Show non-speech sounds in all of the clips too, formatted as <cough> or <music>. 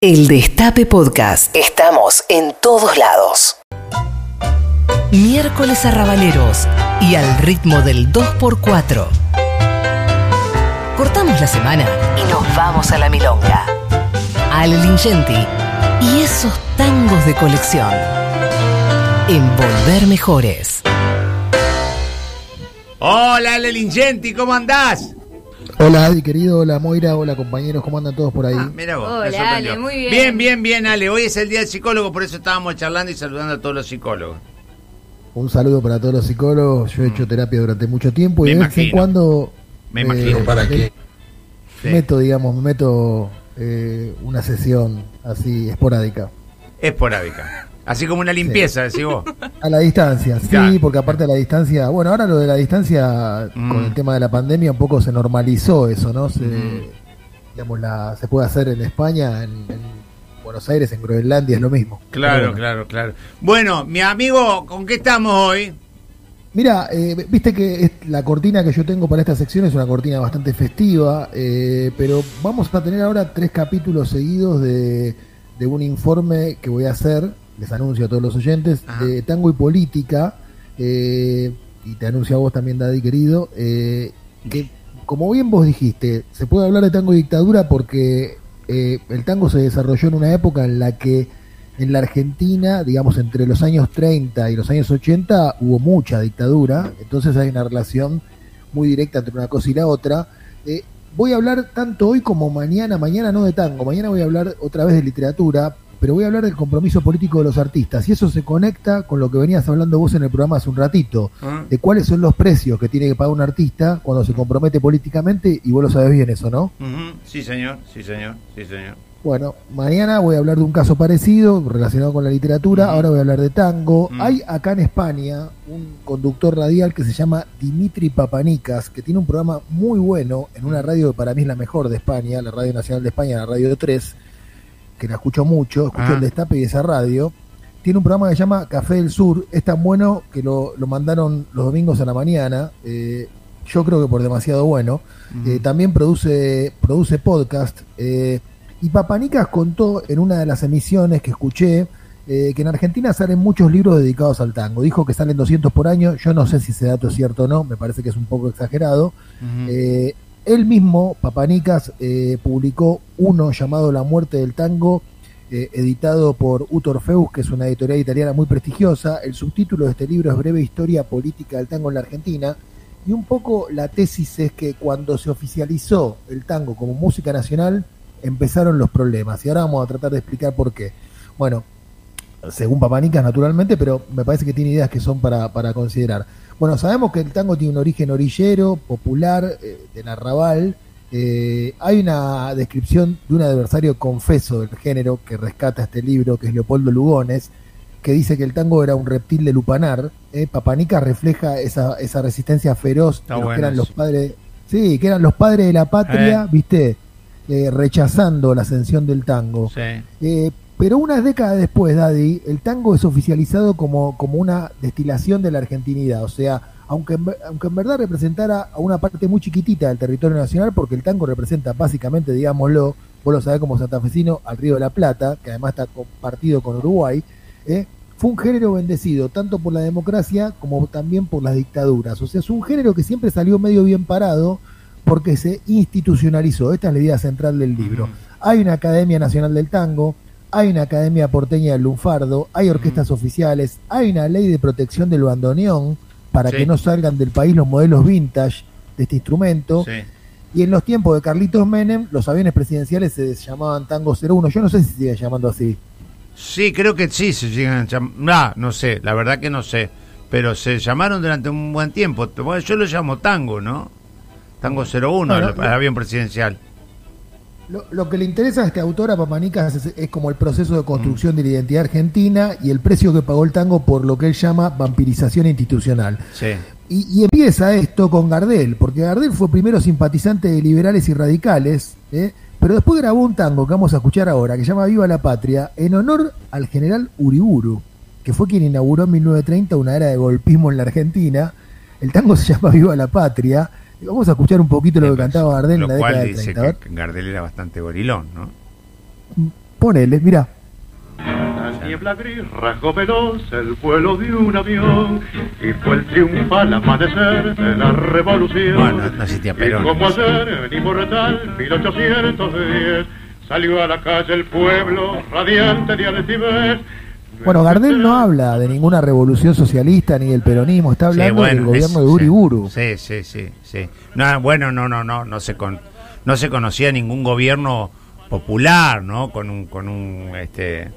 El Destape Podcast. Estamos en todos lados. Miércoles arrabaleros y al ritmo del 2x4. Cortamos la semana y nos vamos a la milonga. Ale Lingenti y esos tangos de colección. En Volver Mejores. Hola, Ale Lingenti, ¿cómo andás? Hola Adi, querido, hola Moira, hola compañeros, ¿cómo andan todos por ahí? Ah, mira vos, me Hola, sorprendió. Ale, muy bien. Bien, bien, bien, Ale. Hoy es el día del psicólogo, por eso estábamos charlando y saludando a todos los psicólogos. Un saludo para todos los psicólogos, yo he hecho terapia durante mucho tiempo y Me de vez en cuando Me imagino. ¿Para qué? Sí. meto, digamos, me meto eh, una sesión así esporádica. Esporádica. Así como una limpieza, decís vos. <laughs> A la distancia, sí, Claro. porque aparte de la distancia, bueno, ahora lo de la distancia Mm. con el tema de la pandemia un poco se normalizó eso, ¿no? Se, Mm. digamos, la, se puede hacer en España, en, en Buenos Aires, en Groenlandia, es lo mismo. Claro, bueno. claro, claro. Bueno, mi amigo, ¿con qué estamos hoy? Mira, eh, viste que es- la cortina que yo tengo para esta sección es una cortina bastante festiva, eh, pero vamos a tener ahora tres capítulos seguidos de, de un informe que voy a hacer, les anuncio a todos los oyentes, Ajá. de tango y política, eh, y te anuncio a vos también, Daddy querido, eh, que como bien vos dijiste, se puede hablar de tango y dictadura porque eh, el tango se desarrolló en una época en la que en la Argentina, digamos, entre los años 30 y los años 80 hubo mucha dictadura, entonces hay una relación muy directa entre una cosa y la otra. Eh, voy a hablar tanto hoy como mañana, mañana no de tango, mañana voy a hablar otra vez de literatura, pero voy a hablar del compromiso político de los artistas, y eso se conecta con lo que venías hablando vos en el programa hace un ratito, ¿Ah? de cuáles son los precios que tiene que pagar un artista cuando se compromete políticamente, y vos lo sabes bien eso, ¿no? Sí, señor, sí, señor, sí, señor. Bueno, mañana voy a hablar de un caso parecido relacionado con la literatura, ahora voy a hablar de tango. Hay acá en España un conductor radial que se llama Dimitri Papanicas, que tiene un programa muy bueno en una radio que para mí es la mejor de España, la Radio Nacional de España, la Radio 3, que la escucho mucho, escucho Ah. el destape y esa radio. Tiene un programa que se llama Café del Sur, es tan bueno que lo, lo mandaron los domingos a la mañana, eh, yo creo que por demasiado bueno. Eh, también produce, produce podcast. eh, y Papanicas contó en una de las emisiones que escuché que en Argentina salen muchos libros dedicados al tango. Dijo que salen 200 por año. Yo no sé si ese dato es cierto o no, me parece que es un poco exagerado. Eh, él mismo, Papanicas, eh, publicó uno llamado La muerte del tango, eh, editado por Uto Orfeus, que es una editorial italiana muy prestigiosa. El subtítulo de este libro es Breve Historia Política del Tango en la Argentina. Y un poco la tesis es que cuando se oficializó el tango como música nacional, empezaron los problemas. Y ahora vamos a tratar de explicar por qué. Bueno, según Papanicas naturalmente, pero me parece que tiene ideas que son para, para considerar. Bueno, sabemos que el tango tiene un origen orillero, popular, eh, del arrabal. Eh, hay una descripción de un adversario confeso del género que rescata este libro, que es Leopoldo Lugones, que dice que el tango era un reptil de lupanar. Eh, Papanicas refleja esa, esa resistencia feroz Está de los bueno que eran los padres, sí, que eran los padres de la patria, Eh. viste, Eh, rechazando la ascensión del tango. Sí. Pero unas décadas después, Daddy, el tango es oficializado como, como una destilación de la argentinidad. O sea, aunque en, aunque en verdad representara a una parte muy chiquitita del territorio nacional, porque el tango representa básicamente, digámoslo, vos lo sabés como santafesino, al Río de la Plata, que además está compartido con Uruguay, ¿eh? fue un género bendecido, tanto por la democracia como también por las dictaduras. O sea, es un género que siempre salió medio bien parado porque se institucionalizó. Esta es la idea central del libro. Hay una Academia Nacional del Tango, hay una Academia Porteña del Lunfardo, hay orquestas oficiales, hay una ley de protección del bandoneón para Sí. que no salgan del país los modelos vintage de este instrumento. Sí. Y en los tiempos de Carlitos Menem, los aviones presidenciales se llamaban Tango 01. Yo no sé si sigue llamando así. Sí, creo que sí se llegan a llam- Ah, no sé, la verdad que no sé. Pero se llamaron durante un buen tiempo. Yo lo llamo tango, ¿no? Tango 01, Bueno, el avión presidencial. Lo, lo que le interesa a este autor, a Papanicas, es, es como el proceso de construcción de la identidad argentina y el precio que pagó el tango por lo que él llama vampirización institucional. Sí. Y, y empieza esto con Gardel, porque Gardel fue primero simpatizante de liberales y radicales, ¿eh? pero después grabó un tango que vamos a escuchar ahora, que se llama Viva la Patria, en honor al general Uriburu, que fue quien inauguró en 1930 una era de golpismo en la Argentina. El tango se llama Viva la Patria. Vamos a escuchar un poquito lo que cantaba Gardel en Lo la cual década del dice 30. a ver. que Gardel era bastante gorilón, ¿no? Ponele, mira. La niebla gris rasgó veloz el vuelo de un avión y fue el triunfal amanecer de la revolución. Bueno, no existía Perón. Y como ayer, en inmortal 1810, salió a la calle el pueblo radiante de altivez. Bueno, Gardel no <laughs> habla de ninguna revolución socialista ni del peronismo, está Sí, hablando del gobierno es- de Uriburu. Sí, sí, sí, sí. No, bueno, no, no, no, no se con, no se conocía ningún gobierno popular, ¿no? Con un, con un, este,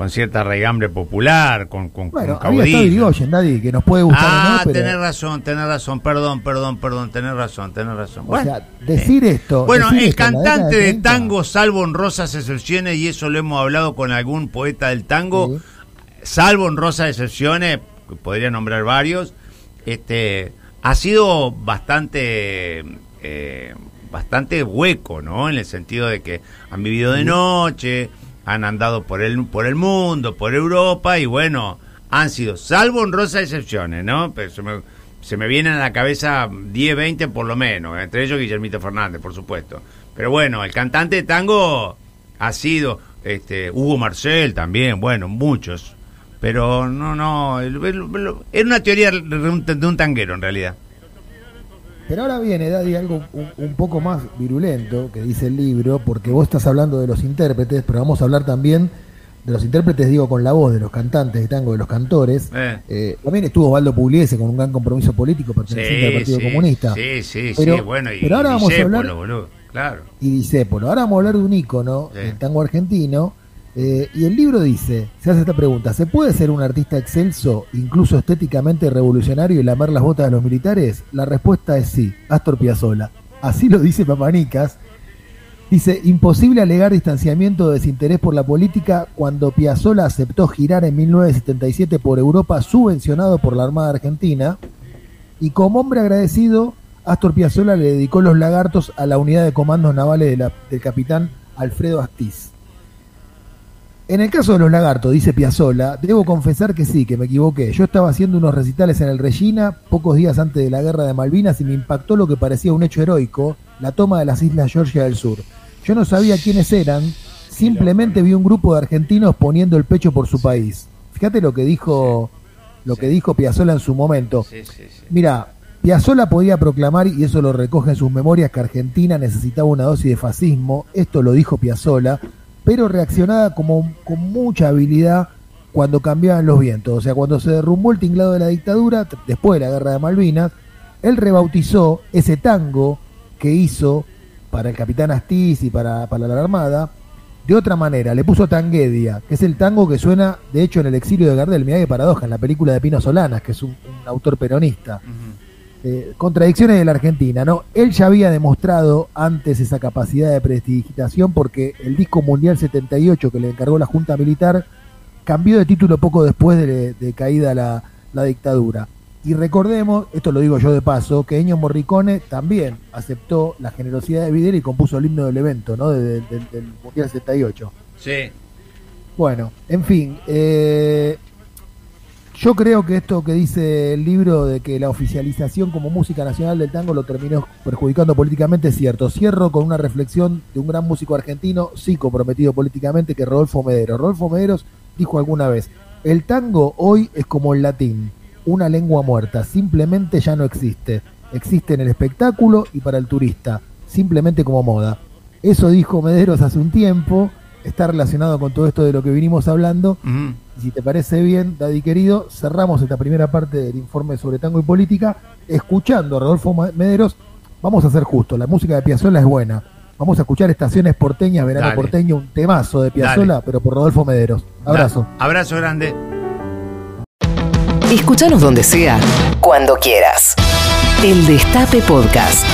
con cierta raigambre popular, con, con, Bueno, con. Irigoyen, Daddy, que nos puede gustar Ah, o no, pero... tenés razón, tenés razón, perdón, perdón, perdón, tenés razón, tenés razón. O sea, decir esto... Bueno, decir el esto en cantante de 30, tango, salvo honrosas excepciones, y eso lo hemos hablado con algún poeta del tango, Sí. salvo honrosas excepciones, que podría nombrar varios, este, ha sido bastante, eh, bastante hueco, ¿no? En el sentido de que han vivido de noche, han andado por el, por el mundo, por Europa, y bueno, han sido, salvo honrosas excepciones, ¿no? Pero se me, se me vienen a la cabeza 10, 20 por lo menos, entre ellos Guillermito Fernández, por supuesto. Pero bueno, el cantante de tango ha sido este Hugo Marcel también, bueno, muchos. Pero no, no, era una teoría de un, de un tanguero en realidad. Pero ahora viene, Daddy, algo un, un poco más virulento que dice el libro, porque vos estás hablando de los intérpretes, pero vamos a hablar también de los intérpretes, digo, con la voz de los cantantes de tango, de los cantores. Eh. Eh, también estuvo Osvaldo Pugliese con un gran compromiso político perteneciente al Partido sí, Comunista. Sí, sí, Pero- sí, bueno, y pero ahora vamos a hablar- boludo, claro. y Discépolo. Ahora vamos a hablar de un ícono Sí. del tango argentino. Eh, y el libro dice, se hace esta pregunta, ¿se puede ser un artista excelso, incluso estéticamente revolucionario y lamer las botas de los militares? La respuesta es sí, Astor Piazzolla. Así lo dice Papanicas. Dice, imposible alegar distanciamiento o desinterés por la política cuando Piazzolla aceptó girar en 1977 por Europa subvencionado por la Armada Argentina y como hombre agradecido, Astor Piazzolla le dedicó los lagartos a la unidad de comandos navales del capitán Alfredo Astiz. En el caso de los lagartos, dice Piazzolla, debo confesar que sí, que me equivoqué. Yo estaba haciendo unos recitales en el Regina pocos días antes de la guerra de Malvinas y me impactó lo que parecía un hecho heroico, la toma de las islas Georgia del Sur. Yo no sabía quiénes eran, simplemente vi un grupo de argentinos poniendo el pecho por su país. Fíjate lo que dijo, lo que dijo Piazzolla en su momento. Mira, Piazzolla podía proclamar, y eso lo recoge en sus memorias, que Argentina necesitaba una dosis de fascismo, esto lo dijo Piazzolla, pero reaccionaba como, con mucha habilidad cuando cambiaban los vientos. O sea, cuando se derrumbó el tinglado de la dictadura, después de la guerra de Malvinas, él rebautizó ese tango que hizo para el capitán Astiz y para, para la Armada, de otra manera, le puso Tanguedia, que es el tango que suena, de hecho, en el exilio de Gardel, mirá qué paradoja, en la película de Pino Solanas, que es un- autor peronista. Eh, contradicciones de la Argentina, ¿no? Él ya había demostrado antes esa capacidad de prestigitación porque el disco Mundial 78 que le encargó la Junta Militar cambió de título poco después de, de caída la, la dictadura. Y recordemos, esto lo digo yo de paso, que Ennio Morricone también aceptó la generosidad de Vidal y compuso el himno del evento, ¿no? De- de- del- del Mundial 78. Sí. Bueno, en fin, eh, yo creo que esto que dice el libro de que la oficialización como música nacional del tango lo terminó perjudicando políticamente es cierto. Cierro con una reflexión de un gran músico argentino, sí comprometido políticamente, que Rodolfo Mederos. Rodolfo Mederos dijo alguna vez, el tango hoy es como el latín, una lengua muerta, simplemente ya no existe. Existe en el espectáculo y para el turista, simplemente como moda. Eso dijo Mederos hace un tiempo, está relacionado con todo esto de lo que vinimos hablando. Y si te parece bien, Daddy querido, cerramos esta primera parte del informe sobre tango y política escuchando a Rodolfo Mederos. Vamos a ser justos, la música de Piazzolla es buena. Vamos a escuchar Estaciones Porteñas, Verano Dale. Porteño, un temazo de Piazzolla, pero por Rodolfo Mederos. Abrazo. Da- Abrazo grande. Escúchanos donde sea, cuando quieras. El Destape Podcast.